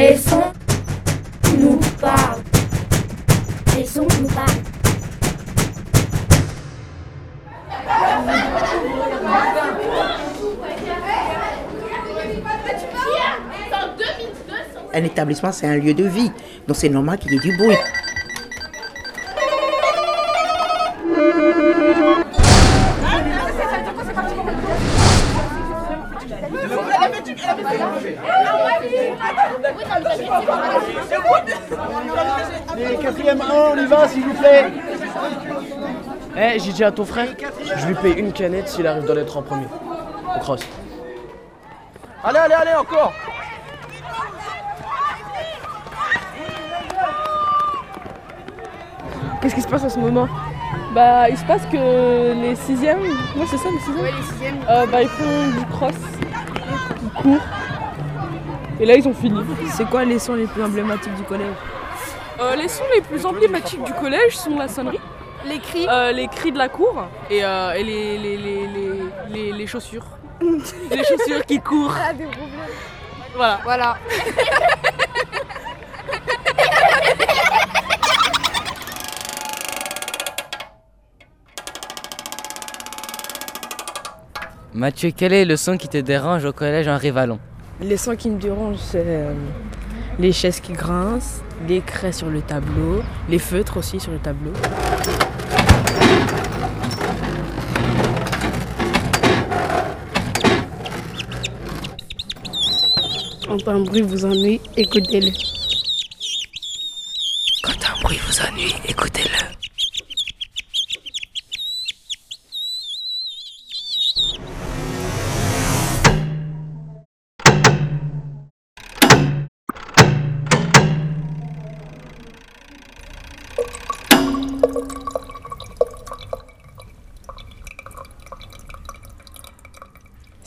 Les sons nous parlent. Les sons nous parlent. Un établissement, c'est un lieu de vie. Donc c'est normal qu'il y ait du bruit. Les quatrième 1, on y va s'il vous plaît. Eh, j'ai dit à ton frère, je lui paye une canette s'il arrive dans les trois premiers. Au cross. Allez, allez, allez, encore. Qu'est-ce qui se passe à ce moment? Bah, il se passe que les sixièmes, moi c'est ça les sixièmes? Ouais, les sixièmes. Euh, Bah, ils font du cross, ils courent. Et là, ils ont fini. C'est quoi les sons les plus emblématiques du collège Euh, les sons les plus emblématiques du collège sont la sonnerie, Les cris. euh, les cris de la cour et, euh, et les, les, les, les, les- les chaussures. les chaussures qui courent. Ah, des bleus. Voilà. Voilà. Mathieu, quel est le son qui te dérange au collège en Rivalon? Les sons qui me dérangent, c'est euh, les chaises qui grincent, les craies sur le tableau, les feutres aussi sur le tableau. Quand un bruit vous ennuie, écoutez-le. Quand un bruit vous ennuie, écoutez-le.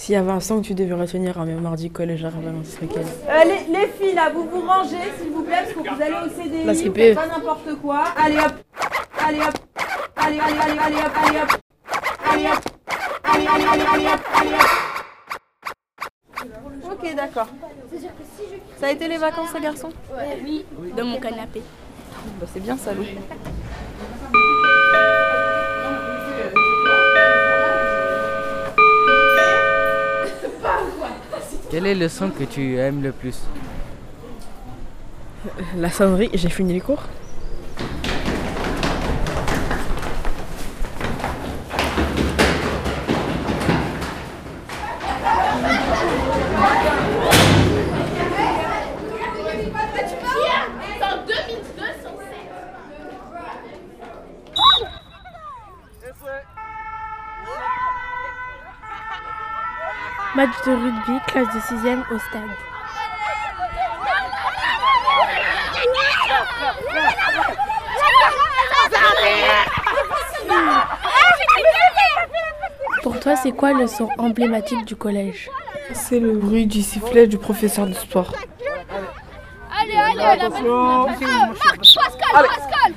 S'il y avait un son que tu devais retenir en mémoire du collège à Ravalon, ce serait quel Euh, les, les filles, là, vous vous rangez, s'il vous plaît, parce que vous allez au CDI, La CPE. pas n'importe quoi. Allez hop, allez hop, allez, allez, allez, allez hop, allez hop, allez hop, allez, allez, allez, allez hop, allez hop. Ok, d'accord. Ça a été les vacances, ça, garçon Oui, dans mon canapé. Bah, c'est bien ça, Lou. Quel est le son que tu aimes le plus? La sonnerie, j'ai fini les cours. Match de rugby, classe de 6ème au stade. Pour toi, c'est quoi le son emblématique du collège C'est le bruit du sifflet du professeur de sport. Allez, allez, allez. Attention. Ah, Marc, Pascal, Pascal.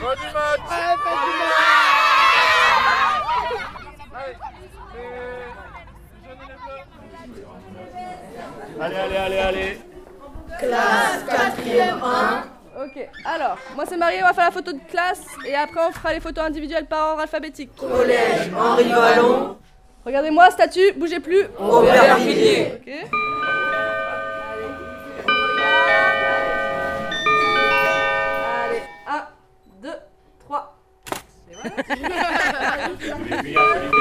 Fin du match. Allez, allez, allez, allez. Ok, alors, moi c'est Marie, on va faire la photo de classe et après on fera les photos individuelles par ordre alphabétique. Collège Henri Vallon, Regardez-moi, statut, bougez plus. Aubervilliers. Ok. Maybe I already